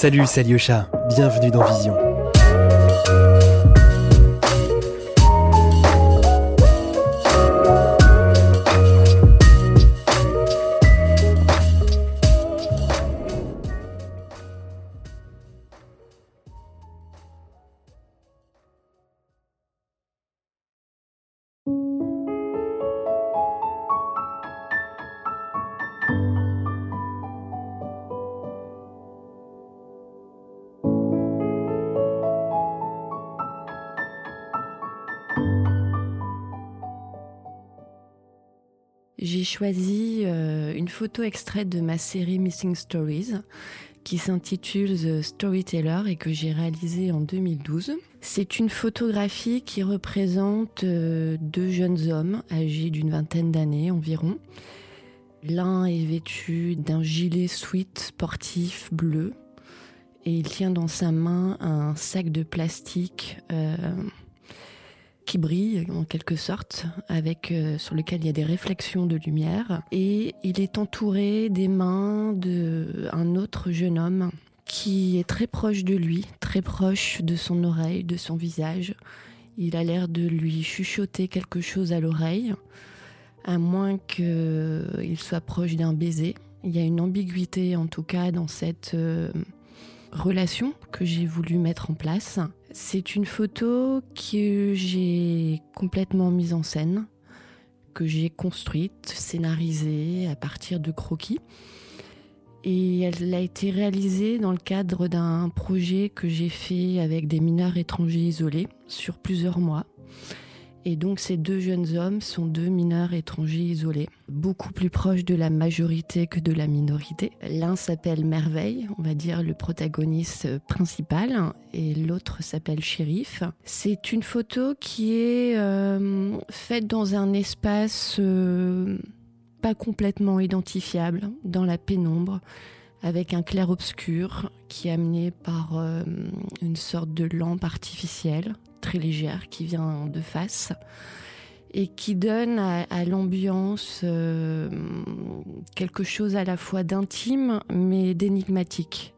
Salut, c'est. Bienvenue dans Vision. Choisi euh, une photo extraite de ma série Missing Stories qui s'intitule The Storyteller et que j'ai réalisée en 2012. C'est une photographie qui représente euh, deux jeunes hommes âgés d'une vingtaine d'années environ. L'un est vêtu d'un gilet sweat sportif bleu et il tient dans sa main un sac de plastique euh, qui brille en quelque sorte, avec euh, sur lequel il y a des réflexions de lumière. Et il est entouré des mains d'un autre jeune homme qui est très proche de lui, très proche de son oreille, de son visage. Il a l'air de lui chuchoter quelque chose à l'oreille, à moins qu'il soit proche d'un baiser. Il y a une ambiguïté en tout cas dans cette euh, relation que j'ai voulu mettre en place. C'est une photo que j'ai complètement mise en scène, que j'ai construite, scénarisée à partir de croquis. Et elle a été réalisée dans le cadre d'un projet que j'ai fait avec des mineurs étrangers isolés sur plusieurs mois. Et donc ces deux jeunes hommes sont deux mineurs étrangers isolés, beaucoup plus proches de la majorité que de la minorité. L'un s'appelle Merveille, on va dire le protagoniste principal, et l'autre s'appelle Shérif. C'est une photo qui est euh, faite dans un espace euh, pas complètement identifiable, dans la pénombre avec un clair-obscur qui est amené par euh, une sorte de lampe artificielle très légère qui vient de face et qui donne à, l'ambiance euh, quelque chose à la fois d'intime mais d'énigmatique,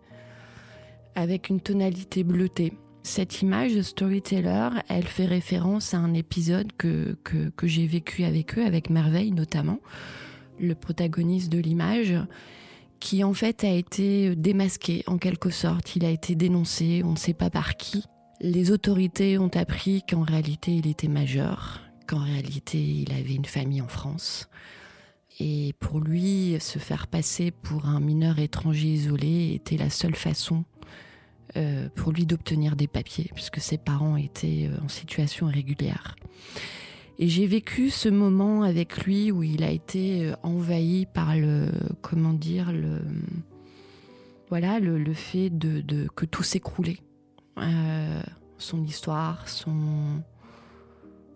avec une tonalité bleutée. Cette image de Storyteller, elle fait référence à un épisode que, que, que j'ai vécu avec eux, avec Merveille notamment, le protagoniste de l'image, qui en fait a été démasqué en quelque sorte. Il a été dénoncé, on ne sait pas par qui, les autorités ont appris qu'en réalité il était majeur, qu'en réalité il avait une famille en France. Et pour lui, se faire passer pour un mineur étranger isolé était la seule façon euh, pour lui d'obtenir des papiers, puisque ses parents étaient euh, en situation irrégulière. Et j'ai vécu ce moment avec lui où il a été euh, envahi par le, comment dire, voilà, le, fait de que tout s'écroulait. Euh, son histoire, son,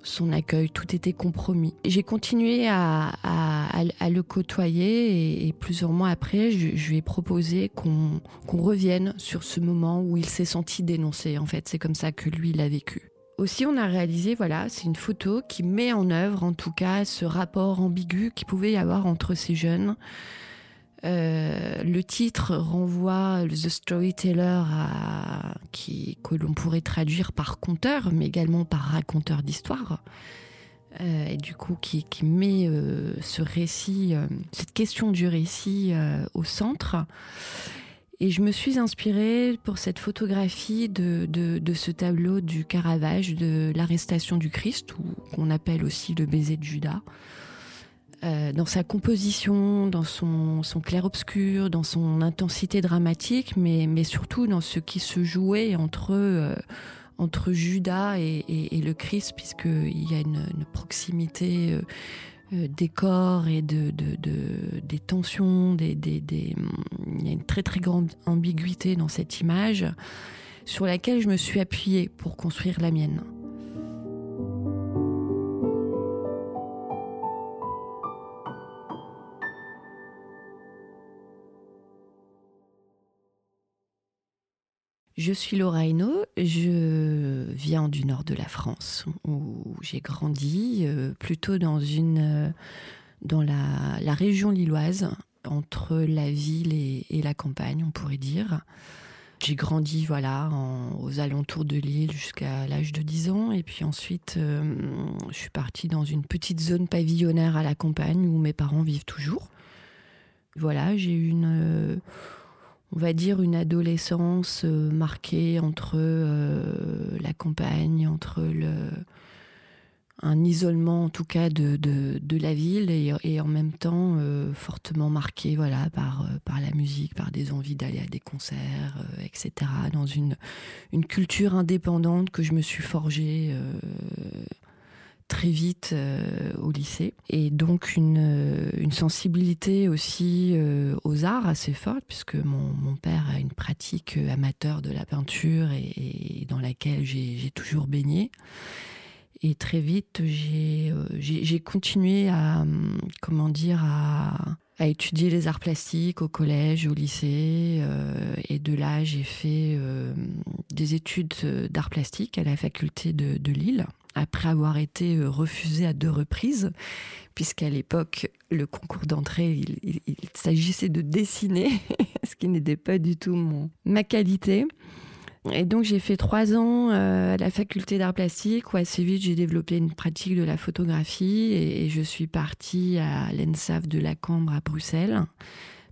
son accueil, tout était compromis. J'ai continué à, le côtoyer et, plusieurs mois après, je, lui ai proposé qu'on revienne sur ce moment où il s'est senti dénoncé. En fait, c'est comme ça que lui l'a vécu. Aussi, on a réalisé, voilà, c'est une photo qui met en œuvre, en tout cas, ce rapport ambigu qu'il pouvait y avoir entre ces jeunes. Euh, le titre renvoie The Storyteller que l'on pourrait traduire par conteur, mais également par raconteur d'histoire. Euh, et du coup, qui, met euh, ce récit, cette question du récit au centre. Et je me suis inspirée pour cette photographie de, de, de ce tableau du Caravage de l'arrestation du Christ, ou qu'on appelle aussi le baiser de Judas. Euh, dans sa composition, dans son, clair-obscur, dans son intensité dramatique, mais, surtout dans ce qui se jouait entre, euh, Judas et, le Christ, puisqu'il y a une, proximité euh, des corps et de, de, de des tensions, il y a une très très grande ambiguïté dans cette image sur laquelle je me suis appuyée pour construire la mienne. Je suis Laura Hainaut, je viens du nord de la France où j'ai grandi, euh, plutôt dans, euh, la, région lilloise, entre la ville et, la campagne, on pourrait dire. J'ai grandi voilà aux alentours de Lille jusqu'à l'âge de 10 ans et puis ensuite je suis partie dans une petite zone pavillonnaire à la campagne où mes parents vivent toujours. Voilà, j'ai une on va dire une adolescence marquée entre la campagne, entre le un isolement en tout cas de, de, la ville et, en même temps euh, fortement marqué voilà, par, euh, par la musique, par des envies d'aller à des concerts, euh, etc. Dans une, une culture indépendante que je me suis forgée très vite au lycée. Et donc une, une sensibilité aussi aux arts assez forte, puisque mon, mon, père a une pratique amateur de la peinture et, et dans laquelle j'ai toujours baigné. Et très vite, j'ai euh, continué à, hum, comment dire, à, à, étudier les arts plastiques au collège, au lycée. Euh, et de là, j'ai fait euh, des études d'arts plastiques à la faculté de, de Lille, après avoir été refusée à deux reprises, puisqu'à l'époque, le concours d'entrée, il, il s'agissait de dessiner, ce qui n'était pas du tout mon, ma qualité. Et donc j'ai fait trois ans euh, à la faculté d'art plastique où assez vite j'ai développé une pratique de la photographie et, je suis partie à l'ENSAF de la Cambre à Bruxelles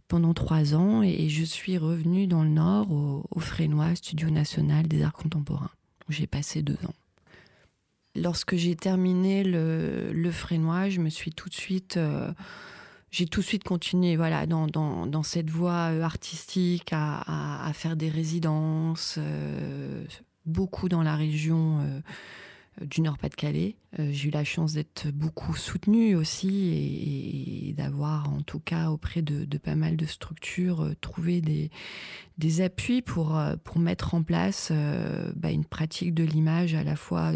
pendant trois ans et, je suis revenue dans le Nord au, au Frénois Studio National des Arts Contemporains où j'ai passé deux ans. Lorsque j'ai terminé le, le Frénois, je me suis tout de suite... Euh, j'ai tout de suite continué voilà, dans, dans, dans cette voie euh, artistique, à, à, faire des résidences, euh, beaucoup dans la région euh, du Nord-Pas-de-Calais. Euh, j'ai eu la chance d'être beaucoup soutenue aussi et, d'avoir, en tout cas, auprès de, pas mal de structures, euh, trouvé des, appuis pour, euh, pour mettre en place bah, une pratique de l'image à la fois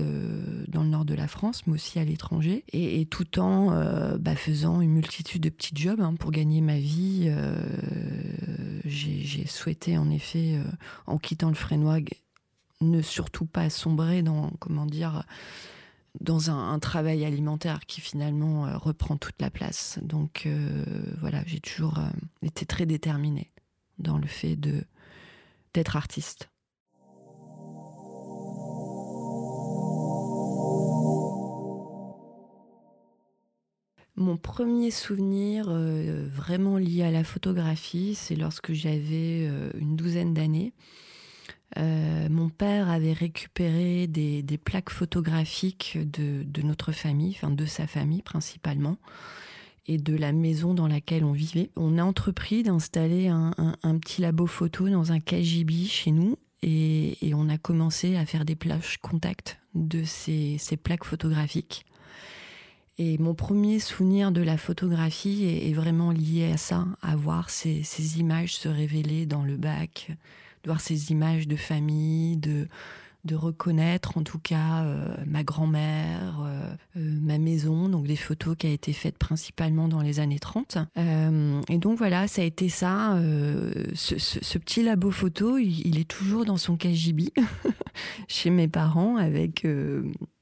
dans le nord de la France, mais aussi à l'étranger, et, tout en bah, faisant une multitude de petits jobs hein, pour gagner ma vie. j'ai souhaité, en effet, en quittant le Frénois, ne surtout pas sombrer dans, comment dire, dans un, travail alimentaire qui finalement euh, reprend toute la place. Donc euh, voilà, j'ai toujours euh, été très déterminée dans le fait de d'être artiste. Mon premier souvenir vraiment lié à la photographie, c'est lorsque j'avais une douzaine d'années. Euh, mon père avait récupéré des, plaques photographiques de, notre famille, enfin de sa famille principalement, et de la maison dans laquelle on vivait. On a entrepris d'installer un, petit labo photo dans un KGB chez nous, et, on a commencé à faire des plages contact de ces, plaques photographiques. Et mon premier souvenir de la photographie est, vraiment lié à ça, à voir ces, ces images se révéler dans le bac, voir ces images de famille, de, de reconnaître en tout cas euh, ma grand-mère, euh, euh, ma maison, donc des photos qui a été faites principalement dans les années 30. et donc voilà, ça a été ça. Ce, petit labo photo, il, est toujours dans son KGB chez mes parents avec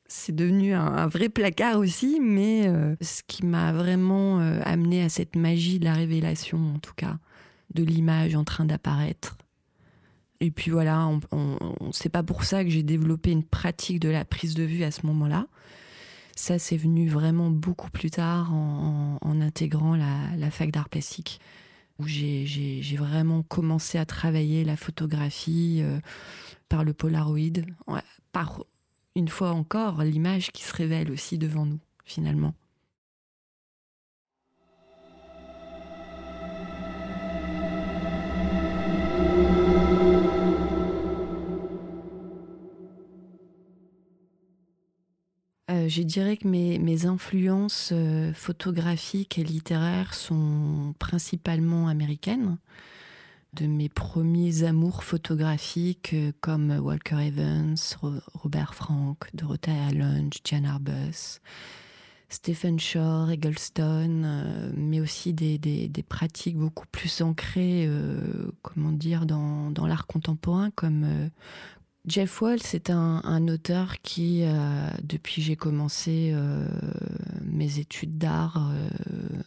c'est devenu un, vrai placard aussi, mais ce qui m'a vraiment amené à cette magie de la révélation, en tout cas, de l'image en train d'apparaître, et puis voilà, on, on, c'est pas pour ça que j'ai développé une pratique de la prise de vue à ce moment-là. Ça, c'est venu vraiment beaucoup plus tard en, intégrant la, fac d'art plastique, où j'ai vraiment commencé à travailler la photographie euh, par le Polaroid, par une fois encore l'image qui se révèle aussi devant nous, finalement. Je dirais que mes, influences euh, photographiques et littéraires sont principalement américaines. De mes premiers amours photographiques euh, comme Walker Evans, Robert Frank, Dorothea Allen, Jan Arbus, Stephen Shore, Eggleston, mais aussi des, pratiques beaucoup plus ancrées, comment dire, dans l'art contemporain comme Jeff Wall, c'est un, auteur qui, euh, depuis j'ai commencé euh, mes études d'art, euh,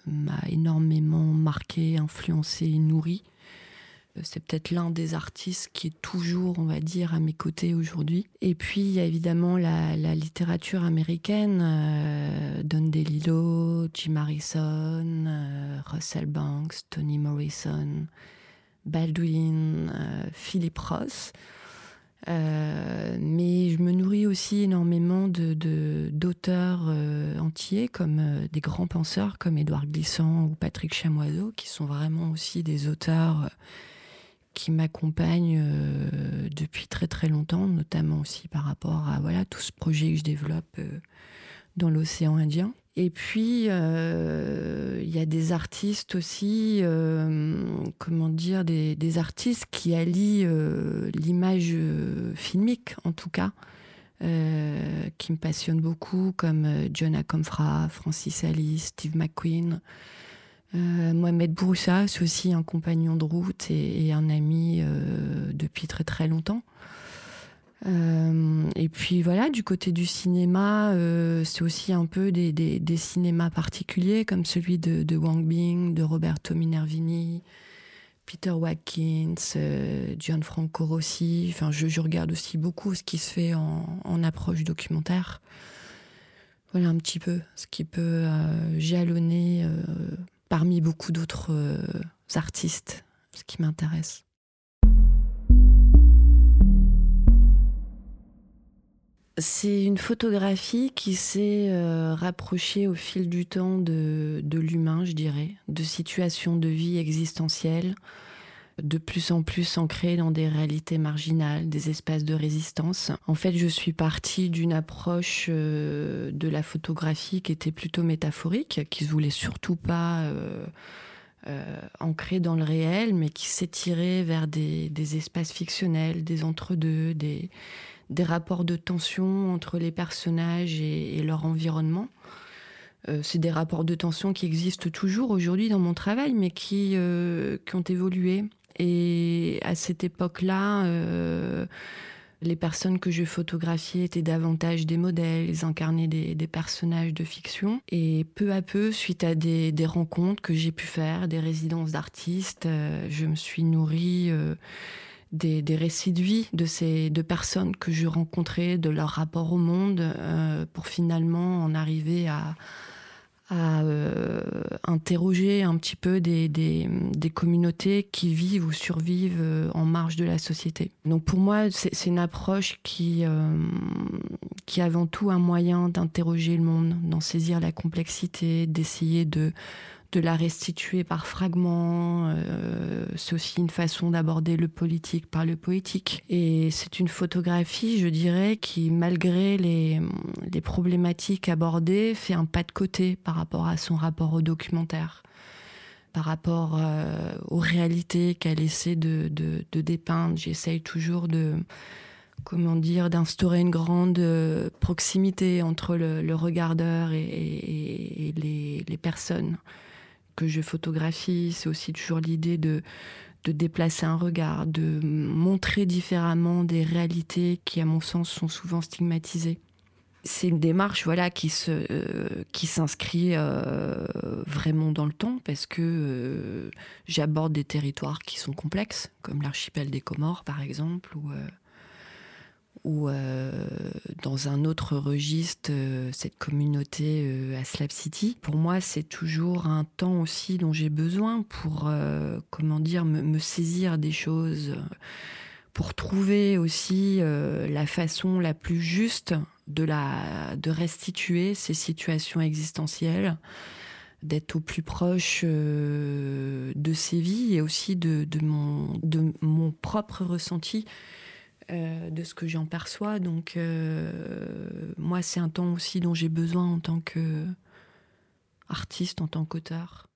m'a énormément marqué, influencé, nourri. C'est peut-être l'un des artistes qui est toujours, on va dire, à mes côtés aujourd'hui. Et puis, il y a évidemment la, littérature américaine, euh, Don DeLillo, Jim Harrison, euh, Russell Banks, Toni Morrison, Baldwin, euh, Philip Ross. Euh, mais je me nourris aussi énormément de, d'auteurs euh, entiers, comme euh, des grands penseurs comme Édouard Glissant ou Patrick Chamoiseau, qui sont vraiment aussi des auteurs qui m'accompagnent depuis très très longtemps, notamment aussi par rapport à voilà tout ce projet que je développe dans l'océan Indien. Et puis, euh, il y a des artistes aussi, euh, comment dire, des, artistes qui allient euh, l'image filmique, en tout cas, qui me passionnent beaucoup, comme John Akomfra, Francis Alice, Steve McQueen. Mohamed Bouroussa, c'est aussi un compagnon de route et un ami depuis très très longtemps. Euh, et puis voilà, du côté du cinéma, euh, c'est aussi un peu des, cinémas particuliers comme celui de, Wang Bing, de Roberto Minervini, Peter Watkins, euh, Gianfranco Rossi. Enfin, je, regarde aussi beaucoup ce qui se fait en, approche documentaire. Voilà un petit peu ce qui peut jalonner parmi beaucoup d'autres artistes, ce qui m'intéresse. C'est une photographie qui s'est euh, rapprochée au fil du temps de, l'humain, je dirais, de situations de vie existentielles, de plus en plus ancrées dans des réalités marginales, des espaces de résistance. En fait, je suis partie d'une approche euh, de la photographie qui était plutôt métaphorique, qui ne voulait surtout pas euh, ancrer dans le réel, mais qui s'étirait vers des, des, espaces fictionnels, des entre-deux, des des rapports de tension entre les personnages et, leur environnement. Euh, c'est des rapports de tension qui existent toujours aujourd'hui dans mon travail, mais qui, euh, qui ont évolué. Et à cette époque-là, euh, les personnes que je photographiais étaient davantage des modèles, ils incarnaient des, résidences de fiction. Et peu à peu, suite à des, des rencontres que j'ai pu faire, des résidences d'artistes, je me suis nourrie des, récits de vie de ces deux personnes que je rencontrais, de leur rapport au monde, euh, pour finalement en arriver à, euh, interroger un petit peu des, communautés qui vivent ou survivent euh, en marge de la société. Donc pour moi, c'est une approche qui, qui est avant tout un moyen d'interroger le monde, d'en saisir la complexité, d'essayer de de la restituer par fragments. Euh, c'est aussi une façon d'aborder le politique par le poétique. Et c'est une photographie, je dirais, qui, malgré les, problématiques abordées, fait un pas de côté par rapport à son rapport au documentaire par rapport euh, aux réalités qu'elle essaie de, dépeindre. J'essaye toujours de, comment dire, d'instaurer une grande euh, proximité entre le, regardeur et, les, personnes que je photographie, c'est aussi toujours l'idée de, de déplacer un regard, de montrer différemment des réalités qui, à mon sens, sont souvent stigmatisées. C'est une démarche voilà qui euh, s'inscrit euh, vraiment dans le temps parce que euh, j'aborde des territoires qui sont complexes comme l'archipel des Comores par exemple ou ou euh, dans un autre registre, euh, cette communauté euh, à Slab City. Pour moi, c'est toujours un temps aussi dont j'ai besoin pour, comment dire, me, saisir des choses, pour trouver aussi la façon la plus juste de, la, de restituer ces situations existentielles d'être au plus proche de ces vies et aussi de, mon, de mon propre ressenti euh, de ce que j'en perçois. Donc, euh, moi, c'est un temps aussi dont j'ai besoin en tant qu'artiste, en tant qu'auteur.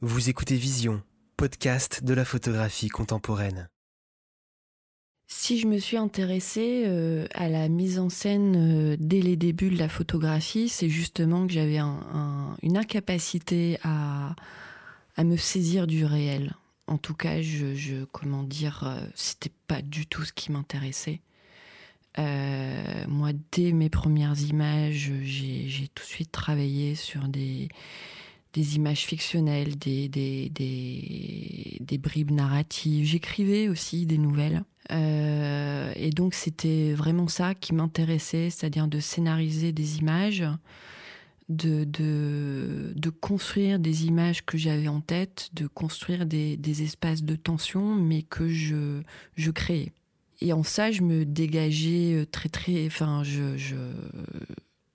Vous écoutez Vision, podcast de la photographie contemporaine. Si je me suis intéressée euh, à la mise en scène dès les débuts de la photographie, c'est justement que j'avais une incapacité à me saisir du réel en tout cas, je, comment dire, euh, c'était pas du tout ce qui m'intéressait. Euh, moi, dès mes premières images, j'ai tout de suite travaillé sur des, images fictionnelles, des bribes narratives. J'écrivais aussi des nouvelles. Euh, et donc c'était vraiment ça qui m'intéressait, c'est-à-dire de scénariser des images, de, de, construire des images que j'avais en tête, de construire des, espaces de tension, mais que je, je créais. Et en ça, je me dégageais très très... Enfin, je, je,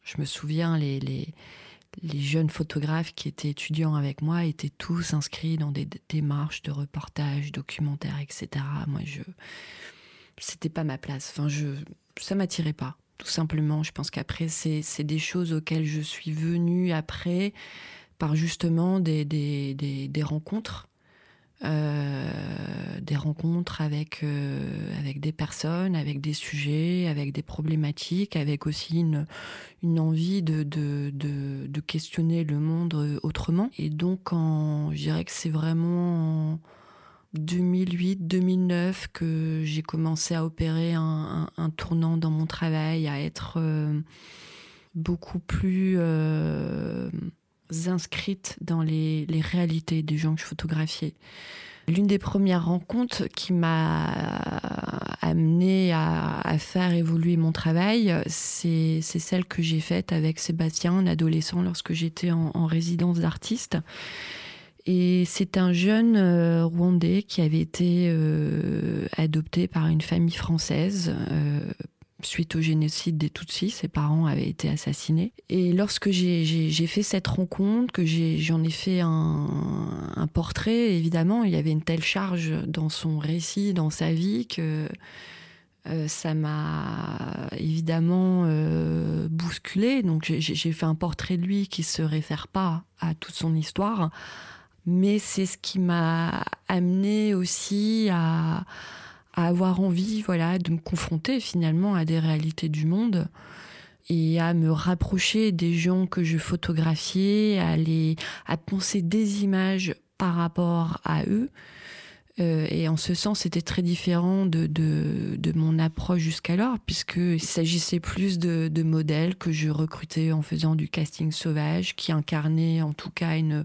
je me souviens, les, les les jeunes photographes qui étaient étudiants avec moi étaient tous inscrits dans des démarches de reportage, documentaires, etc. Moi, je, c'était pas ma place. Enfin, je, ça m'attirait pas, tout simplement. Je pense qu'après, c'est, des choses auxquelles je suis venue après par justement des, des, des, rencontres euh, des rencontres avec, euh, avec des personnes, avec des sujets, avec des problématiques, avec aussi une, une envie de, de, de, de questionner le monde autrement. Et donc, en, je dirais que c'est vraiment en 2008-2009 que j'ai commencé à opérer un, tournant dans mon travail, à être euh, beaucoup plus euh, inscrite dans les, réalités des gens que je photographiais. L'une des premières rencontres qui m'a amené à, faire évoluer mon travail, c'est celle que j'ai faite avec Sébastien, un adolescent, lorsque j'étais en, résidence d'artiste. Et c'est un jeune euh, Rwandais qui avait été euh, adopté par une famille française euh, suite au génocide des Tutsis, ses parents avaient été assassinés. Et lorsque j'ai fait cette rencontre, que j'en ai, ai, fait un, portrait, évidemment, il y avait une telle charge dans son récit, dans sa vie, que ça m'a évidemment bousculé. Donc j'ai fait un portrait de lui qui se réfère pas à toute son histoire, mais c'est ce qui m'a amené aussi à avoir envie voilà, de me confronter finalement à des réalités du monde et à me rapprocher des gens que je photographiais, à, penser des images par rapport à eux. Euh, et en ce sens, c'était très différent de, mon approche jusqu'alors, puisqu'il s'agissait plus de modèles que je recrutais en faisant du casting sauvage, qui incarnaient en tout cas une,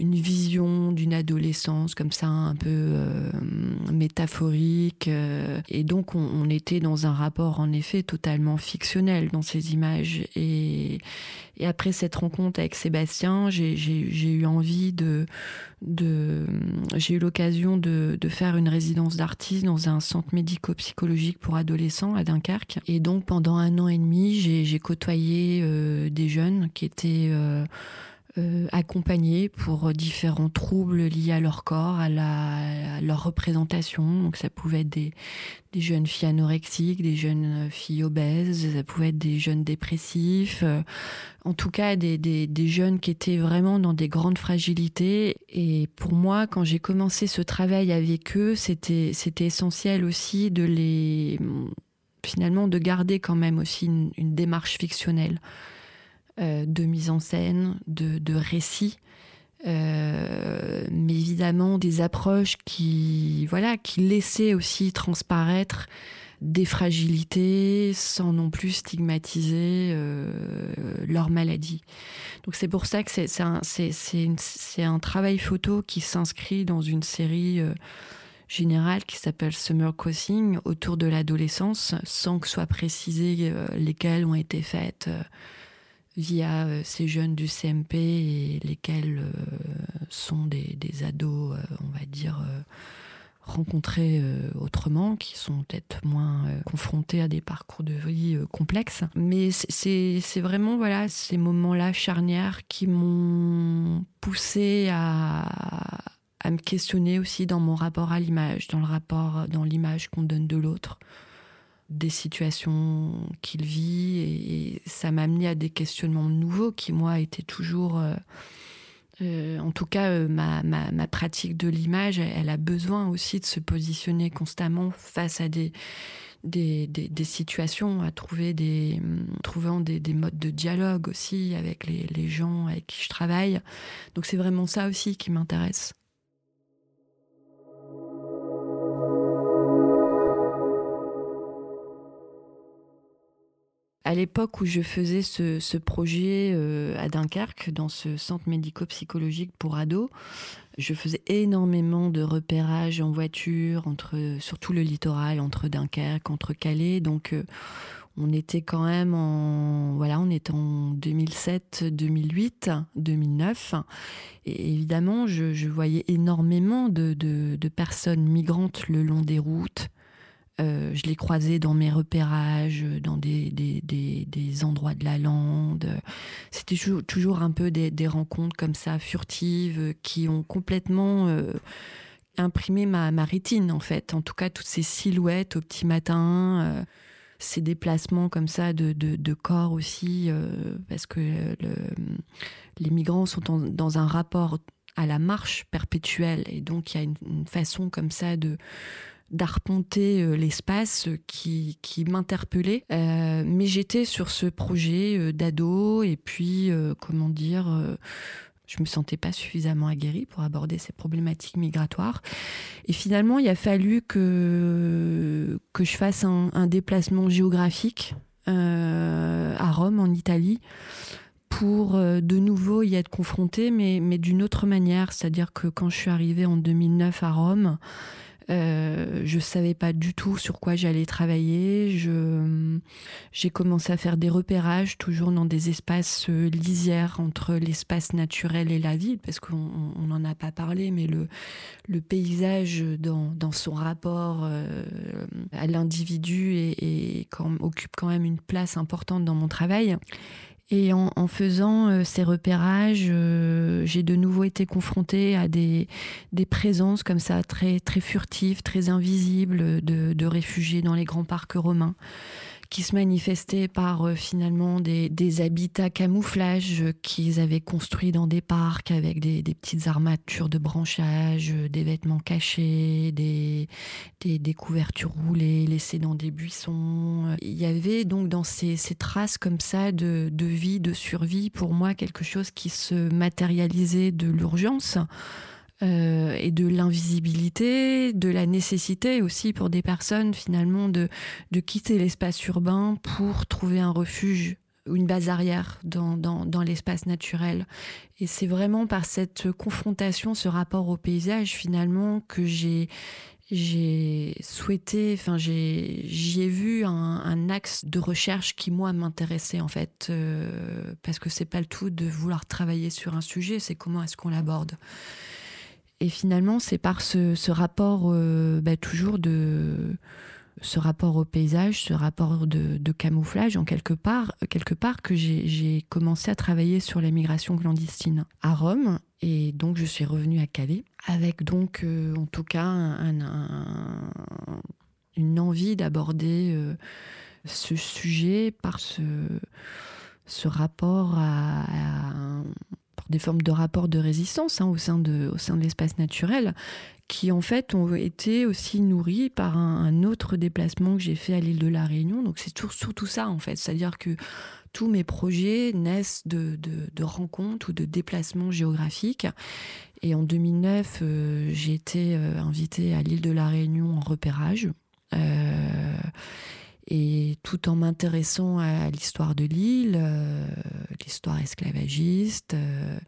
une vision d'une adolescence comme ça un peu euh, métaphorique euh, et donc on, on, était dans un rapport en effet totalement fictionnel dans ces images. Et, et après cette rencontre avec Sébastien j'ai eu envie de, de j'ai eu l'occasion de, de, faire une résidence d'artiste dans un centre médico-psychologique pour adolescents à Dunkerque. Et donc pendant un an et demi j'ai côtoyé euh, des jeunes qui étaient euh, euh, accompagnés pour différents troubles liés à leur corps, à, leur représentation. Donc ça pouvait être des, jeunes filles anorexiques, des jeunes filles obèses, ça pouvait être des jeunes dépressifs, euh, en tout cas des, jeunes qui étaient vraiment dans des grandes fragilités. Et pour moi, quand j'ai commencé ce travail avec eux, c'était essentiel aussi de les finalement de garder quand même aussi une démarche fictionnelle euh, de mise en scène, de, de récit, euh, mais évidemment des approches qui, voilà, qui laissaient aussi transparaître des fragilités sans non plus stigmatiser euh, leur maladie. Donc c'est pour ça que c'est un, un, travail photo qui s'inscrit dans une série générale qui s'appelle Summer Crossing autour de l'adolescence sans que soit précisé euh, lesquelles ont été faites. Via euh, ces jeunes du CMP et lesquels euh, sont des, des ados, euh, on va dire, rencontrés autrement, qui sont peut-être moins confrontés à des parcours de vie complexes. Mais c'est vraiment voilà ces moments-là charnières qui m'ont poussé à, à me questionner aussi dans mon rapport à l'image, dans le rapport, dans l'image qu'on donne de l'autre des situations qu'il vit et, ça m'a amené à des questionnements nouveaux qui moi étaient toujours euh, euh, en tout cas euh, ma, ma, ma, pratique de l'image elle, a besoin aussi de se positionner constamment face à des des, des, situations à trouver des trouvant des, des modes de dialogue aussi avec les, les gens avec qui je travaille. Donc c'est vraiment ça aussi qui m'intéresse à l'époque où je faisais ce, projet euh, à Dunkerque, dans ce centre médico-psychologique pour ados, je faisais énormément de repérages en voiture, entre, surtout le littoral, entre Dunkerque, entre Calais. Donc, euh, on était quand même en voilà, on était en 2007, 2008, 2009, et évidemment, je, voyais énormément de, personnes migrantes le long des routes. Euh, je les croisais dans mes repérages, dans des, des, endroits de la lande. C'était toujours, un peu des, rencontres comme ça, furtives, qui ont complètement euh, imprimé ma, ma, rétine, en fait. En tout cas, toutes ces silhouettes au petit matin. Euh, ces déplacements comme ça de, de, corps aussi, euh, parce que le, les migrants sont dans un rapport à la marche perpétuelle, et donc il y a une, façon comme ça de d'arpenter euh, l'espace qui, qui m'interpellait. Euh, mais j'étais sur ce projet d'ado, et puis, comment dire je me sentais pas suffisamment aguerrie pour aborder ces problématiques migratoires. Et finalement, il a fallu que, que je fasse un, déplacement géographique euh, à Rome, en Italie, pour euh, de nouveau y être confrontée, mais, mais d'une autre manière. C'est-à-dire que quand je suis arrivée en 2009 à Rome, euh, je savais pas du tout sur quoi j'allais travailler. Je, j'ai commencé à faire des repérages, toujours dans des espaces euh, lisières entre l'espace naturel et la ville, parce qu'on n'en a pas parlé, mais le, paysage dans, son rapport euh, à l'individu occupe quand même une place importante dans mon travail. Et en, faisant euh, ces repérages, euh, j'ai de nouveau été confrontée à des, des présences comme ça, très, très furtives, très invisibles de, de réfugiés dans les grands parcs romains qui se manifestaient par euh, finalement des, habitats camouflage qu'ils avaient construits dans des parcs avec des, petites armatures de branchage, des vêtements cachés, des, des, couvertures roulées laissées dans des buissons. Il y avait donc dans ces, ces traces comme ça de, de vie, de survie, pour moi quelque chose qui se matérialisait de l'urgence. Euh, et de l'invisibilité, de la nécessité aussi pour des personnes finalement de, de quitter l'espace urbain pour trouver un refuge ou une base arrière dans, dans, l'espace naturel. Et c'est vraiment par cette confrontation, ce rapport au paysage finalement que j'ai j'ai souhaité, enfin j'y ai, vu un, un, axe de recherche qui moi m'intéressait en fait, euh, parce que c'est pas le tout de vouloir travailler sur un sujet, c'est comment est-ce qu'on l'aborde. Et finalement, c'est par ce, rapport, euh, bah, toujours de ce rapport au paysage, ce rapport de, camouflage en quelque part, quelque part que j'ai commencé à travailler sur la migration clandestine à Rome. Et donc, je suis revenue à Calais avec donc, euh, en tout cas, une envie d'aborder euh, ce sujet par ce, rapport à des formes de rapports de résistance hein, au sein de, l'espace naturel, qui en fait ont été aussi nourris par un, autre déplacement que j'ai fait à l'île de la Réunion. Donc c'est surtout ça en fait, c'est-à-dire que tous mes projets naissent de, de, rencontres ou de déplacements géographiques. Et en 2009, euh, j'ai été euh, invitée à l'île de la Réunion en repérage. Euh, et tout en m'intéressant à l'histoire de l'île, euh, l'histoire esclavagiste, euh,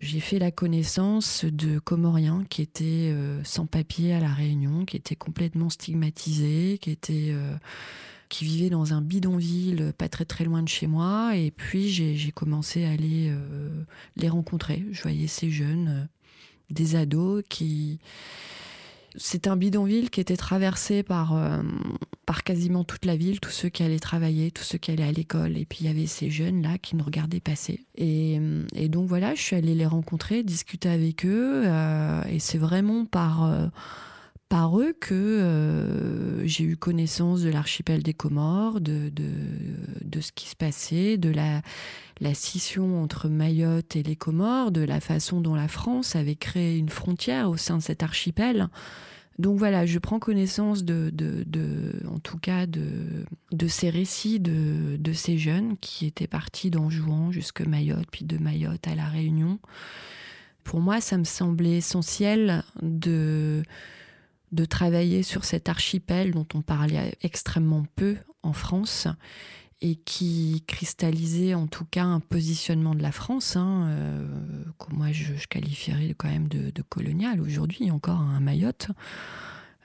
j'ai fait la connaissance de Comoriens qui étaient euh, sans papier à la Réunion, qui étaient complètement stigmatisés, qui étaient vivaient dans un bidonville pas très très loin de chez moi. Et puis j'ai commencé à aller les rencontrer. Je voyais ces jeunes, des ados qui c'est un bidonville qui était traversé par, euh, par quasiment toute la ville, tous ceux qui allaient travailler, tous ceux qui allaient à l'école. Et puis il y avait ces jeunes-là qui nous regardaient passer. Et, euh, et, donc voilà, je suis allée les rencontrer, discuter avec eux. Euh, et c'est vraiment par, par eux que j'ai eu connaissance de l'archipel des Comores, de, de, de, ce qui se passait, de la, la scission entre Mayotte et les Comores, de la façon dont la France avait créé une frontière au sein de cet archipel. Donc voilà, je prends connaissance de, en tout cas, de, de ces récits de, de ces jeunes qui étaient partis d'Anjouan jusque Mayotte, puis de Mayotte à La Réunion. Pour moi, ça me semblait essentiel de, de travailler sur cet archipel dont on parlait extrêmement peu en France et qui cristallisait en tout cas un positionnement de la France, hein, euh, que moi je, qualifierais quand même de, colonial aujourd'hui, encore un Mayotte.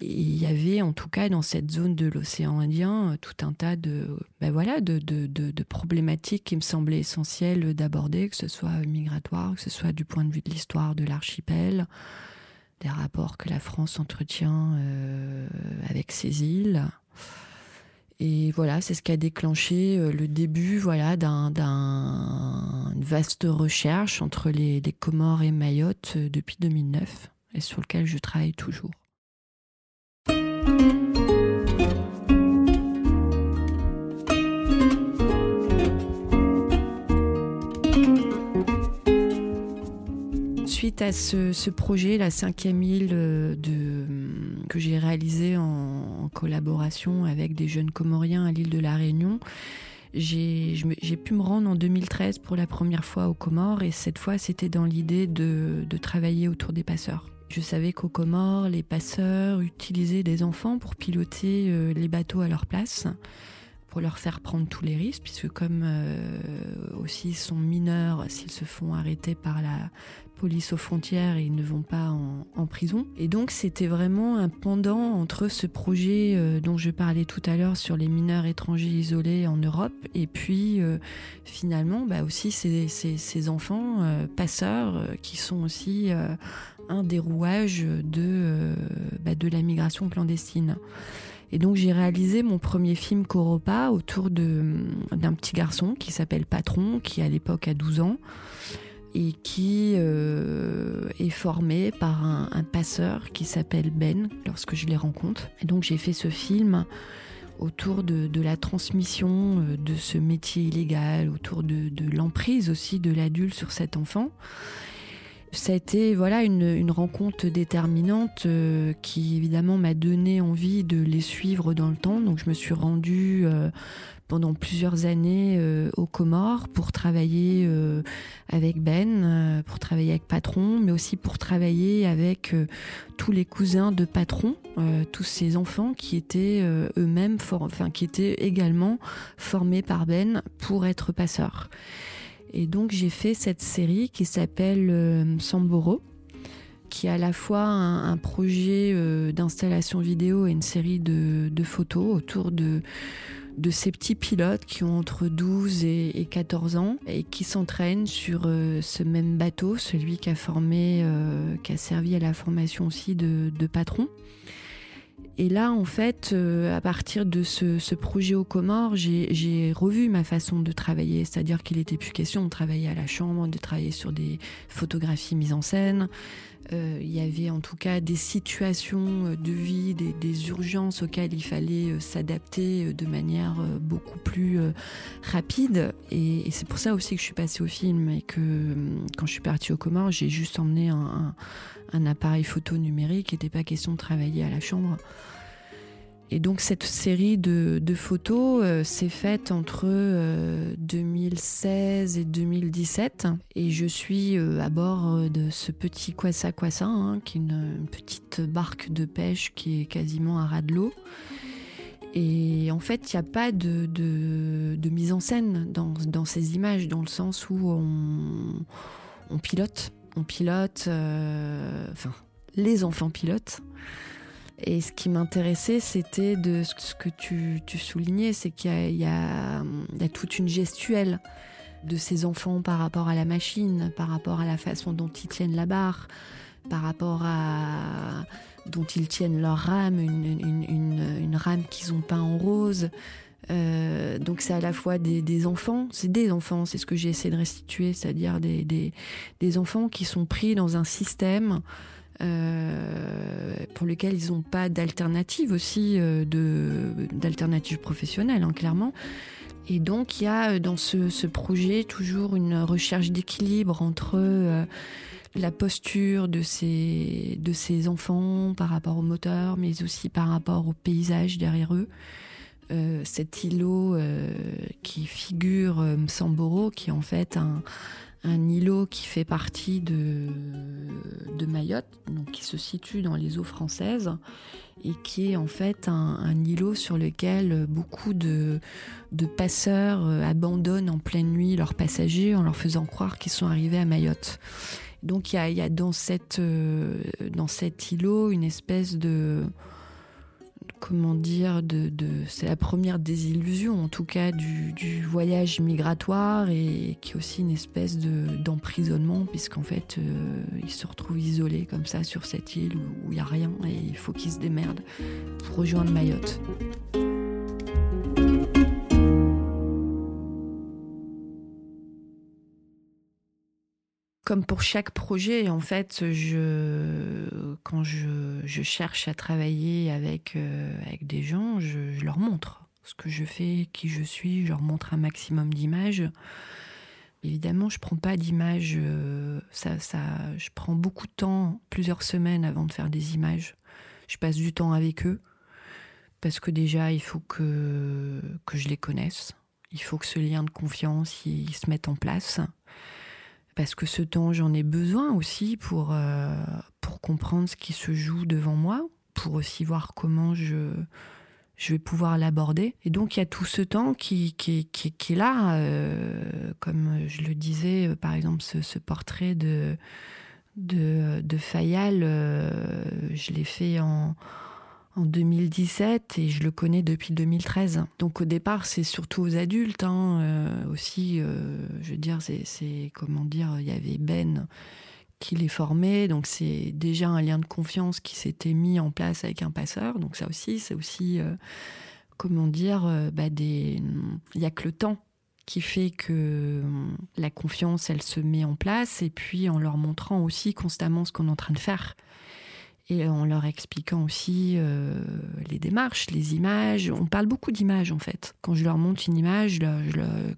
Il y avait en tout cas dans cette zone de l'océan Indien tout un tas de, ben voilà, de, de, de, problématiques qui me semblaient essentielles d'aborder, que ce soit migratoire, que ce soit du point de vue de l'histoire de l'archipel, des rapports que la France entretient euh, avec ces îles. Et voilà, c'est ce qui a déclenché euh, le début voilà, d'une vaste recherche entre les, les Comores et Mayotte euh, depuis 2009 et sur lequel je travaille toujours. Suite à ce, projet, la cinquième île euh, que j'ai réalisé en, collaboration avec des jeunes Comoriens à l'île de la Réunion, j'ai pu me rendre en 2013 pour la première fois aux Comores et cette fois c'était dans l'idée de, de, travailler autour des passeurs. Je savais qu'aux Comores, les passeurs utilisaient des enfants pour piloter euh, les bateaux à leur place pour leur faire prendre tous les risques, puisque comme euh, aussi ils sont mineurs, s'ils se font arrêter par la police aux frontières, ils ne vont pas en, prison. Et donc c'était vraiment un pendant entre ce projet euh, dont je parlais tout à l'heure sur les mineurs étrangers isolés en Europe, et puis euh, finalement bah, aussi ces, ces, enfants passeurs qui sont aussi un des rouages de, bah, de la migration clandestine. Et donc j'ai réalisé mon premier film Coropa autour d'un petit garçon qui s'appelle Patron, qui à l'époque a 12 ans et qui euh, est formé par un, passeur qui s'appelle Ben lorsque je les rencontre. Et donc j'ai fait ce film autour de, la transmission euh, de ce métier illégal, autour de, l'emprise aussi de l'adulte sur cet enfant. Ça a été voilà une, rencontre déterminante euh, qui évidemment m'a donné envie de les suivre dans le temps. Donc je me suis rendue pendant plusieurs années euh, aux Comores pour travailler avec Ben, pour travailler avec Patron, mais aussi pour travailler avec tous les cousins de Patron, tous ces enfants qui étaient eux-mêmes, enfin qui étaient également formés par Ben pour être passeurs. Et donc j'ai fait cette série qui s'appelle euh, Samboro, qui est à la fois un, projet euh, d'installation vidéo et une série de, photos autour de, de ces petits pilotes qui ont entre 12 et, 14 ans et qui s'entraînent sur euh, ce même bateau, celui qui a formé, qui a servi à la formation aussi de, patrons. Et là, en fait, euh, à partir de ce, projet aux Comores, j'ai revu ma façon de travailler. C'est-à-dire qu'il n'était plus question de travailler à la chambre, de travailler sur des photographies mises en scène. Euh, il y avait en tout cas des situations de vie, des, urgences auxquelles il fallait euh, s'adapter de manière beaucoup plus rapide. Et, c'est pour ça aussi que je suis passée au film et que quand je suis partie aux Comores, j'ai juste emmené un un appareil photo numérique, il n'était pas question de travailler à la chambre. Et donc cette série de, photos euh, s'est faite entre 2016 euh, et 2017 et je suis euh, à bord de ce petit Kwasa Kwasa, hein, qui est une, petite barque de pêche qui est quasiment à ras de l'eau. Et en fait, il n'y a pas de, mise en scène dans, ces images, dans le sens où on, on pilote on pilote, enfin, les enfants pilotent. Et ce qui m'intéressait, c'était de ce que tu, soulignais, c'est qu'il y, a toute une gestuelle de ces enfants par rapport à la machine, par rapport à la façon dont ils tiennent la barre, par rapport à dont ils tiennent leur rame, une, rame qu'ils ont peint en rose. Euh, donc c'est à la fois des, enfants, c'est des enfants, c'est ce que j'ai essayé de restituer, c'est-à-dire des, des, enfants qui sont pris dans un système euh, pour lequel ils n'ont pas d'alternative aussi, euh, de d'alternative professionnelle, hein, clairement. Et donc il y a dans ce, ce projet toujours une recherche d'équilibre entre la posture de ces, de ces enfants par rapport au moteur, mais aussi par rapport au paysage derrière eux. Euh, cet îlot euh, qui figure euh, Msamboro, qui est en fait un, un îlot qui fait partie de, Mayotte, qui se situe dans les eaux françaises et qui est en fait un, îlot sur lequel beaucoup de, passeurs euh, abandonnent en pleine nuit leurs passagers en leur faisant croire qu'ils sont arrivés à Mayotte. Donc il y a, euh, dans cet îlot une espèce de comment dire, de, c'est la première désillusion en tout cas du, voyage migratoire et qui est aussi une espèce de, d'emprisonnement puisqu'en fait euh, il se retrouve isolé comme ça sur cette île où il n'y a rien et il faut qu'il se démerde pour rejoindre Mayotte. Comme pour chaque projet, en fait, je, quand je, cherche à travailler avec, euh, avec des gens, je, leur montre ce que je fais, qui je suis, je leur montre un maximum d'images. Évidemment, je prends pas d'images, euh, ça, ça, je prends beaucoup de temps, plusieurs semaines avant de faire des images. Je passe du temps avec eux parce que déjà, il faut que, que je les connaisse. Il faut que ce lien de confiance il se mette en place parce que ce temps, j'en ai besoin aussi pour, euh, pour comprendre ce qui se joue devant moi, pour aussi voir comment je, je vais pouvoir l'aborder. Et donc il y a tout ce temps qui, qui, qui, est là, euh, comme je le disais, euh, par exemple ce, portrait de, de, de Fayal, je l'ai fait en en 2017 et je le connais depuis 2013. Donc au départ, c'est surtout aux adultes hein, euh, aussi. Euh, je veux dire, c'est comment dire, il y avait Ben qui les formait, donc c'est déjà un lien de confiance qui s'était mis en place avec un passeur. Donc ça aussi, c'est aussi euh, comment dire, bah il y a que le temps qui fait que la confiance, elle se met en place, et puis en leur montrant aussi constamment ce qu'on est en train de faire et en leur expliquant aussi euh, les démarches, les images. On parle beaucoup d'images en fait. Quand je leur montre une image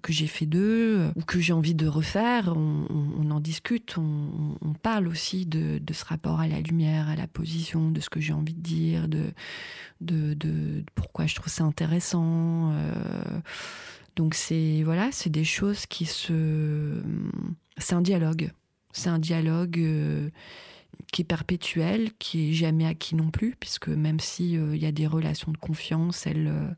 que j'ai fait d'eux euh, ou que j'ai envie de refaire, on, en discute, on, parle aussi de, ce rapport à la lumière, à la position, de ce que j'ai envie de dire, de, pourquoi je trouve ça intéressant. Euh. donc c'est voilà, c'est des choses qui se, c'est un dialogue, c'est un dialogue qui est perpétuelle, qui est jamais acquis non plus, puisque même s'il euh, il y a des relations de confiance, elles, euh,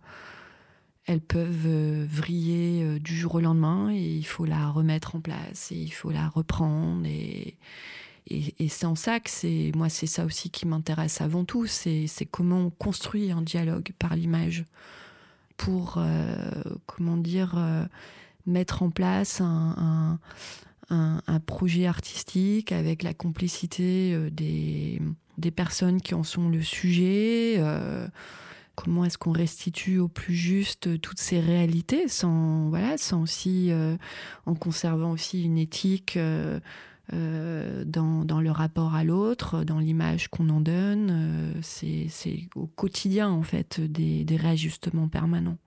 elles peuvent euh, vriller du jour au lendemain et il faut la remettre en place et il faut la reprendre. Et, et, c'est en ça que c'est, moi, c'est ça aussi qui m'intéresse avant tout, c'est, comment on construit un dialogue par l'image pour, comment dire, mettre en place un, projet artistique avec la complicité euh, des, personnes qui en sont le sujet. Euh, comment est-ce qu'on restitue au plus juste toutes ces réalités sans voilà sans aussi euh, en conservant aussi une éthique dans, le rapport à l'autre, dans l'image qu'on en donne. c'est au quotidien en fait des réajustements permanents.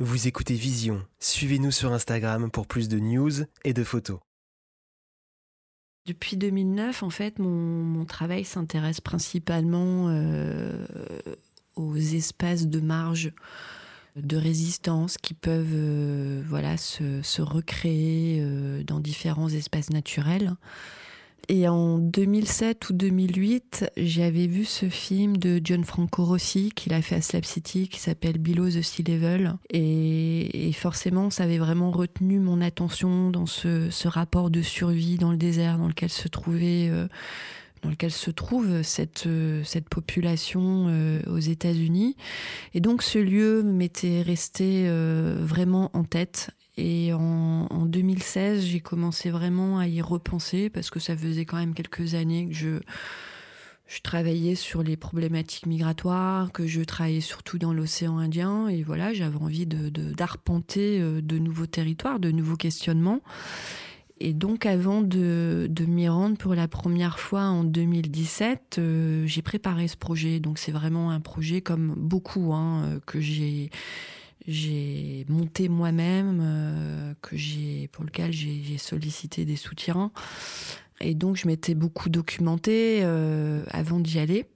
Vous écoutez Vision. Suivez-nous sur Instagram pour plus de news et de photos. Depuis 2009, en fait, mon, travail s'intéresse principalement euh, aux espaces de marge de résistance qui peuvent euh, voilà, se, recréer euh, dans différents espaces naturels. Et en 2007 ou 2008, j'avais vu ce film de Gianfranco Rossi qu'il a fait à Slap City qui s'appelle Below the Sea Level. Et, forcément, ça avait vraiment retenu mon attention dans ce, rapport de survie dans le désert dans lequel se trouvait. Euh, dans lequel se trouve cette, euh, cette population euh, aux États-Unis. Et donc ce lieu m'était resté vraiment en tête et en, 2016, j'ai commencé vraiment à y repenser parce que ça faisait quand même quelques années que je, je travaillais sur les problématiques migratoires, que je travaillais surtout dans l'océan Indien. Et voilà, j'avais envie de, d'arpenter euh, de, nouveaux territoires, de nouveaux questionnements. Et donc, avant de, de m'y rendre pour la première fois en 2017, euh, j'ai préparé ce projet. Donc, c'est vraiment un projet comme beaucoup hein, euh, que j'ai j'ai monté moi-même, euh, pour lequel j'ai sollicité des soutiens. Et donc, je m'étais beaucoup documentée avant d'y aller.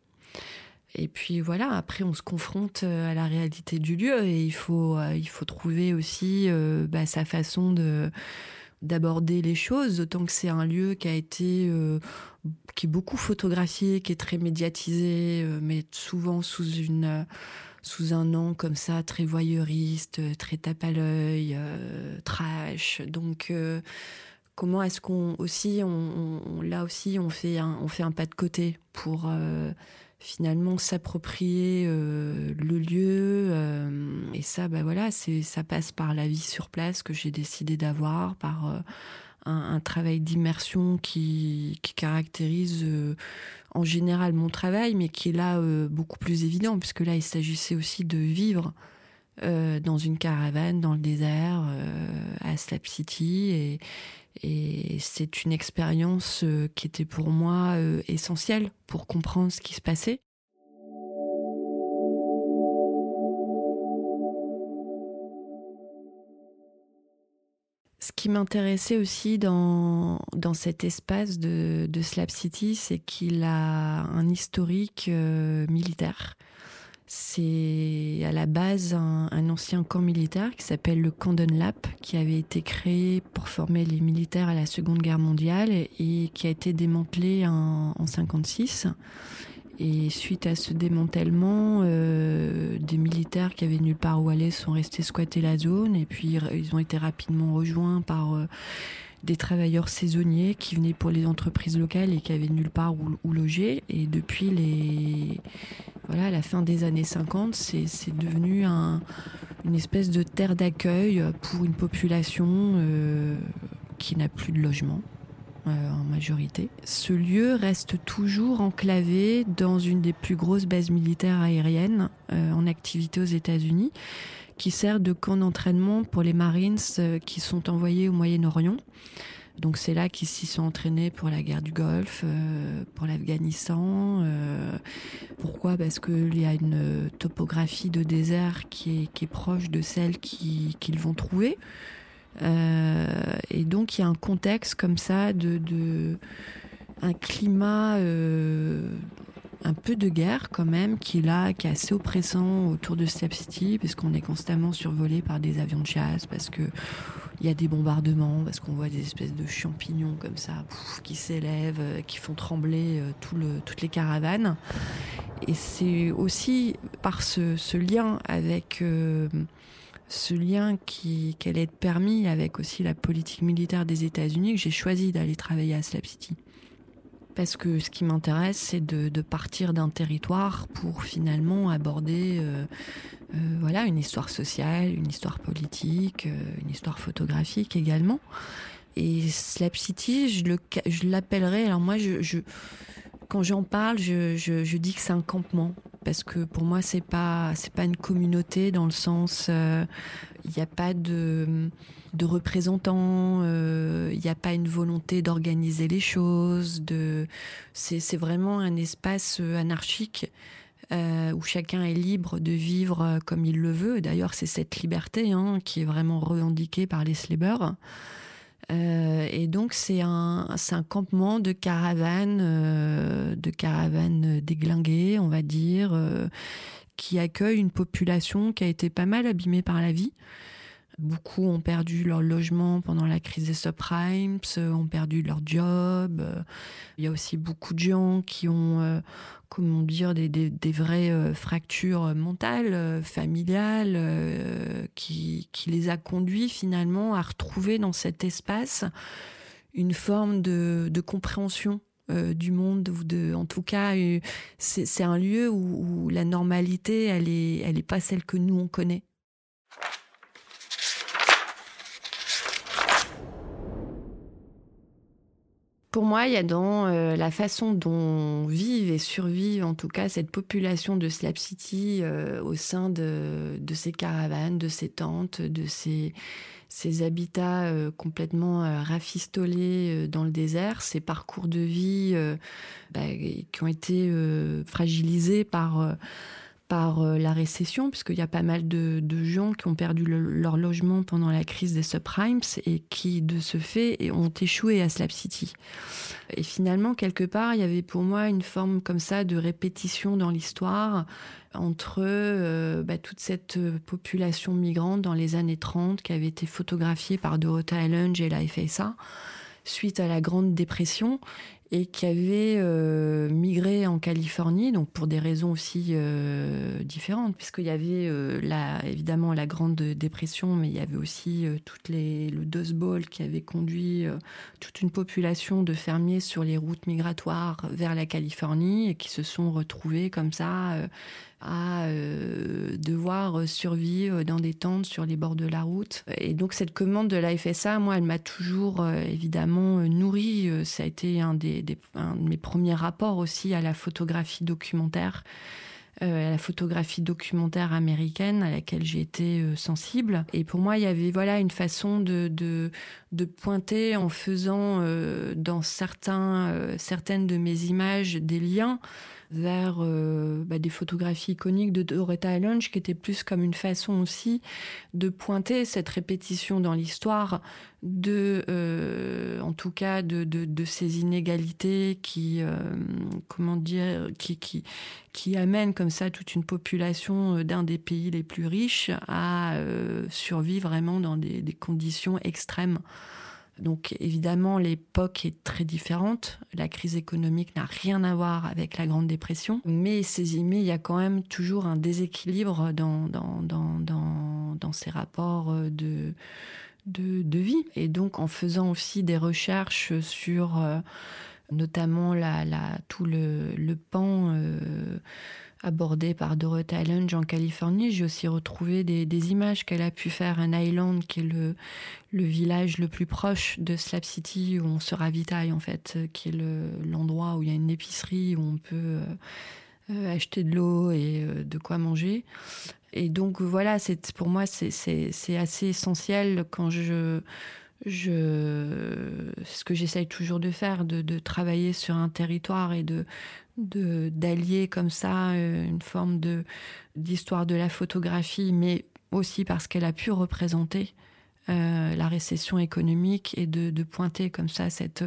Et puis voilà, après on se confronte à la réalité du lieu et il faut, il faut trouver aussi bah, sa façon de d'aborder les choses, d'autant que c'est un lieu qui a été qui est beaucoup photographié, qui est très médiatisé, mais souvent sous une sous un nom comme ça, très voyeuriste, très tape à l'œil, euh, trash. Donc, euh, comment est-ce qu'on aussi, on, là aussi, on fait un, on fait un pas de côté pour euh, finalement s'approprier le lieu. et ça, bah voilà, ça passe par la vie sur place que j'ai décidé d'avoir, par un, travail d'immersion qui, qui, caractérise en général mon travail, mais qui est là euh, beaucoup plus évident, puisque là, il s'agissait aussi de vivre euh, dans une caravane dans le désert euh, à Slap City. Et, c'est une expérience qui était pour moi essentielle pour comprendre ce qui se passait. Ce qui m'intéressait aussi dans, dans cet espace de, de Slap City, c'est qu'il a un historique euh, militaire. C'est à la base un, ancien camp militaire qui s'appelle le camp Dunlap, qui avait été créé pour former les militaires à la Seconde Guerre mondiale et qui a été démantelé en, en 56. Et suite à ce démantèlement, euh, des militaires qui avaient nulle part où aller sont restés squatter la zone et puis ils ont été rapidement rejoints par euh, des travailleurs saisonniers qui venaient pour les entreprises locales et qui avaient nulle part où, loger. Et depuis les, voilà, la fin des années 50, c'est devenu un, une espèce de terre d'accueil pour une population euh, qui n'a plus de logement. Euh, en majorité. Ce lieu reste toujours enclavé dans une des plus grosses bases militaires aériennes euh, en activité aux États-Unis, qui sert de camp d'entraînement pour les Marines euh, qui sont envoyés au Moyen-Orient. Donc c'est là qu'ils s'y sont entraînés pour la guerre du Golfe, pour l'Afghanistan. pourquoi? Parce qu'il y a une topographie de désert qui est, qui est proche de celle qu'ils vont trouver. Euh, et donc il y a un contexte comme ça de, de un climat euh, un peu de guerre quand même qui est là, qui est assez oppressant autour de Step City, parce qu'on est constamment survolé par des avions de chasse, parce que il y a des bombardements, parce qu'on voit des espèces de champignons comme ça qui s'élèvent, euh, qui font trembler tout le, toutes les caravanes. Et c'est aussi par ce, ce lien avec ce lien qui qu'elle être permis avec aussi la politique militaire des États-Unis que j'ai choisi d'aller travailler à Slap City. Parce que ce qui m'intéresse, c'est de, partir d'un territoire pour finalement aborder euh, euh, voilà, une histoire sociale, une histoire politique, euh, une histoire photographique également. Et Slap City, je, le, je l'appellerais, alors moi, je, quand j'en parle, je, dis que c'est un campement parce que pour moi c'est pas pas une communauté dans le sens il n'y a pas de de représentants, euh, il n'y a pas une volonté d'organiser les choses, c'est vraiment un espace euh, anarchique où chacun est libre de vivre comme il le veut. D'ailleurs, c'est cette liberté hein, qui est vraiment revendiquée par les slebers. Euh, et donc c'est un, campement de caravanes, euh, de caravanes déglinguées, on va dire, euh, qui accueille une population qui a été pas mal abîmée par la vie. Beaucoup ont perdu leur logement pendant la crise des subprimes, ont perdu leur job. Il y a aussi beaucoup de gens qui ont, comment dire, des, vraies euh, fractures mentales, euh, familiales, euh, qui, les a conduits finalement à retrouver dans cet espace une forme de, compréhension du monde ou de en tout cas c'est un lieu où, où, la normalité elle est elle est pas celle que nous on connaît Pour moi, il y a dans euh, la façon dont vivent et survivent, en tout cas, cette population de Slap City euh, au sein de, de, ces caravanes, de ces tentes, de ces, ces habitats euh, complètement rafistolés dans le désert, ces parcours de vie bah, qui ont été fragilisés par par euh, la récession, puisqu'il y a pas mal de, gens qui ont perdu leur logement pendant la crise des subprimes et qui, de ce fait, ont échoué à Slap City. Et finalement, quelque part, il y avait pour moi une forme comme ça de répétition dans l'histoire entre euh, bah, toute cette population migrante dans les années 30 qui avait été photographiée par Dorothy Lunge et la FSA suite à la Grande Dépression et qui avait euh, migré en Californie, donc pour des raisons aussi euh, différentes, puisqu'il y avait euh, évidemment la Grande Dépression, mais il y avait aussi toutes les, le Dust Bowl qui avait conduit toute une population de fermiers sur les routes migratoires vers la Californie et qui se sont retrouvés comme ça à euh, devoir survivre dans des tentes sur les bords de la route. Et donc cette commande de la FSA, moi, elle m'a toujours euh, évidemment nourri. Ça a été un, des, un de mes premiers rapports aussi à la photographie documentaire. Euh, à la photographie documentaire américaine à laquelle j'ai été sensible. Et pour moi, il y avait voilà une façon de, de, de pointer en faisant dans certains, certaines de mes images des liens vers euh, bah, des photographies iconiques de Doretta Lunch, qui étaient plus comme une façon aussi de pointer cette répétition dans l'histoire de, euh, en tout cas, de, de, ces inégalités qui, euh, comment dire, qui, qui, qui amènent comme ça toute une population d'un des pays les plus riches à survivre vraiment dans des conditions extrêmes. Donc évidemment, l'époque est très différente. La crise économique n'a rien à voir avec la Grande Dépression. Mais, il y a quand même toujours un déséquilibre dans, ces rapports de, de, vie. Et donc en faisant aussi des recherches sur euh, notamment tout le, le pan... Euh, abordée par Dorothy Lunge en Californie. J'ai aussi retrouvé des, images qu'elle a pu faire à Island, qui est le, le, village le plus proche de Slap City, où on se ravitaille en fait, qui est l'endroit où il y a une épicerie, où on peut euh, euh, acheter de l'eau et euh, de quoi manger. Et donc voilà, pour moi, c'est assez essentiel quand je je, ce que j'essaye toujours de faire, de, de, travailler sur un territoire et de d'allier comme ça euh, une forme de d'histoire de la photographie, mais aussi parce qu'elle a pu représenter euh, la récession économique et de, pointer comme ça cette,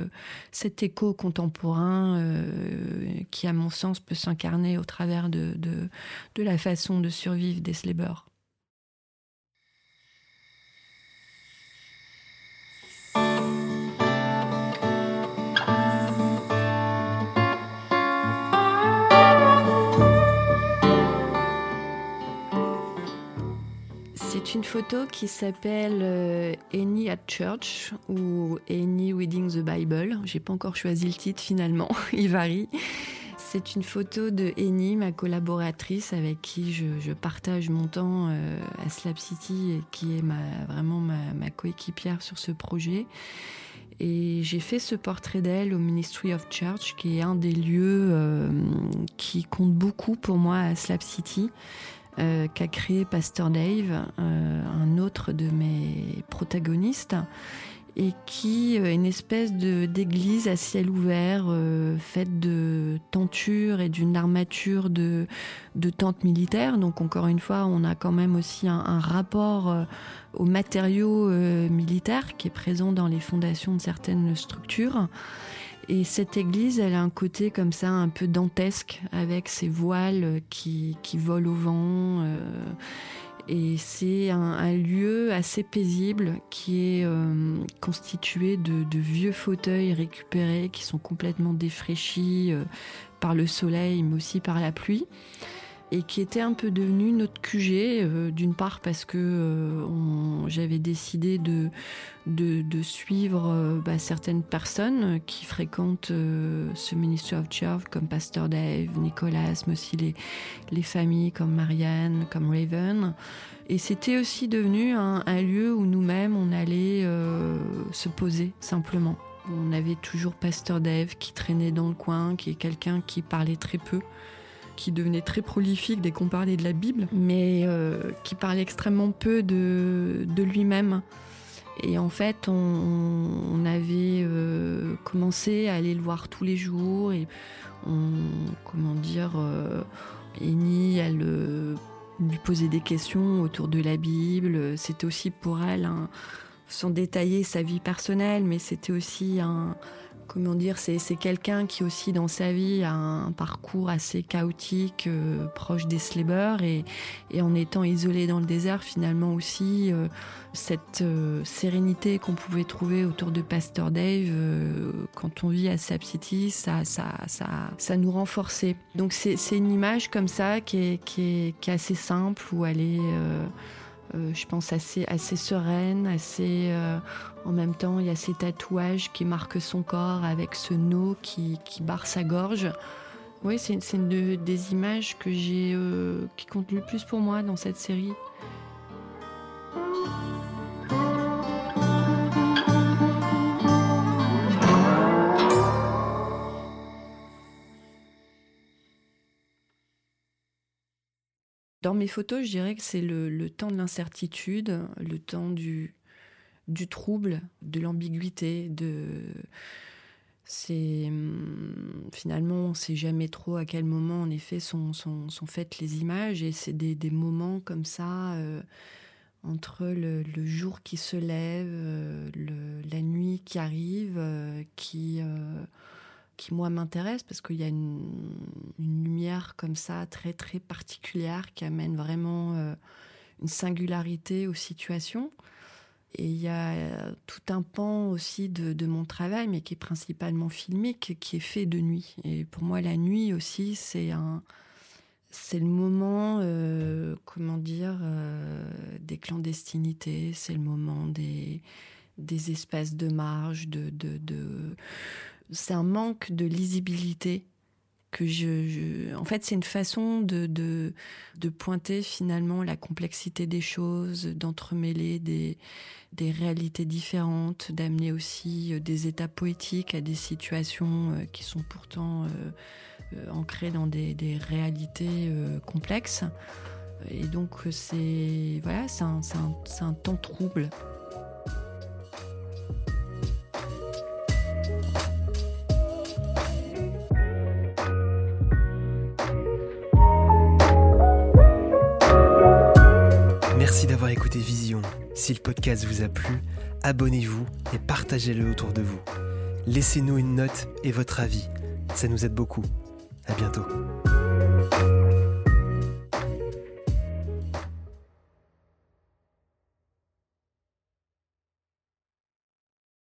cet écho contemporain euh, qui, à mon sens, peut s'incarner au travers de, de, la façon de survivre des slaveurs. une photo qui s'appelle euh, Annie at Church ou Annie Reading the Bible. J'ai pas encore choisi le titre finalement, il varie. C'est une photo de Annie, ma collaboratrice avec qui je, partage mon temps euh, à Slap City et qui est vraiment ma, coéquipière sur ce projet. Et j'ai fait ce portrait d'elle au Ministry of Church, qui est un des lieux euh, qui compte beaucoup pour moi à Slap City. Euh, qu'a créé Pasteur Dave, euh, un autre de mes protagonistes, et qui est une espèce d'église à ciel ouvert, euh, faite de tentures et d'une armature de, tentes militaires. Donc encore une fois, on a quand même aussi un, un rapport aux matériaux militaires qui est présent dans les fondations de certaines structures. Et cette église, elle a un côté comme ça un peu dantesque, avec ses voiles qui, qui volent au vent. Euh, et c'est un, lieu assez paisible qui est euh, constitué de, vieux fauteuils récupérés qui sont complètement défraîchis euh, par le soleil, mais aussi par la pluie et qui était un peu devenu notre QG, euh, d'une part parce que euh, j'avais décidé de, de, suivre euh, bah, certaines personnes qui fréquentent ce Ministry of Church, comme Pasteur Dave, Nicolas, mais aussi les, les familles comme Marianne, comme Raven. Et c'était aussi devenu un, un, lieu où nous-mêmes, on allait se poser simplement. On avait toujours Pasteur Dave qui traînait dans le coin, qui est quelqu'un qui parlait très peu qui devenait très prolifique dès qu'on parlait de la Bible, mais euh, qui parlait extrêmement peu de, de lui-même. Et en fait, on, avait euh, commencé à aller le voir tous les jours et comment dire, euh, elle lui posait des questions autour de la Bible. C'était aussi pour elle, sans détailler sa vie personnelle, mais c'était aussi un, comment dire, c'est, quelqu'un qui aussi dans sa vie a un parcours assez chaotique, euh, proche des Slebers, et, en étant isolé dans le désert, finalement aussi, euh, cette euh, sérénité qu'on pouvait trouver autour de Pasteur Dave, quand on vit à Sap City, ça, ça, ça, ça nous renforçait. Donc c'est, une image comme ça qui est, qui est, qui est assez simple, où elle est euh, je pense, assez, assez sereine, assez. Euh, en même temps, il y a ces tatouages qui marquent son corps avec ce qui, qui barre sa gorge. Oui, c'est une des images que j'ai, euh, qui compte le plus pour moi dans cette série. Dans mes photos, je dirais que c'est le, temps de l'incertitude, le temps du, du trouble, de l'ambiguïté, de c'est hum, finalement on sait jamais trop à quel moment en effet sont, sont, sont faites les images. Et c'est des, des, moments comme ça euh, entre le, le, jour qui se lève, euh, le, la nuit qui arrive, euh, qui qui moi m'intéresse parce qu'il y a une, lumière comme ça très très particulière qui amène vraiment euh, une singularité aux situations. Et il y a tout un pan aussi de, mon travail, mais qui est principalement filmique, qui est fait de nuit. Et pour moi, la nuit aussi, c'est un, c'est le moment, euh, comment dire, euh, des clandestinités. C'est le moment des, des espaces de marge, de c'est un manque de lisibilité que je, en fait, c'est une façon de, de, pointer finalement la complexité des choses, d'entremêler des, des réalités différentes, d'amener aussi euh, des états poétiques à des situations euh, qui sont pourtant euh, ancrées dans des, des réalités complexes. Et donc, c'est voilà, c'est un, un, un temps trouble. Écouté Vision. Si le podcast vous a plu, abonnez-vous et partagez-le autour de vous. Laissez-nous une note et votre avis. Ça nous aide beaucoup. À bientôt.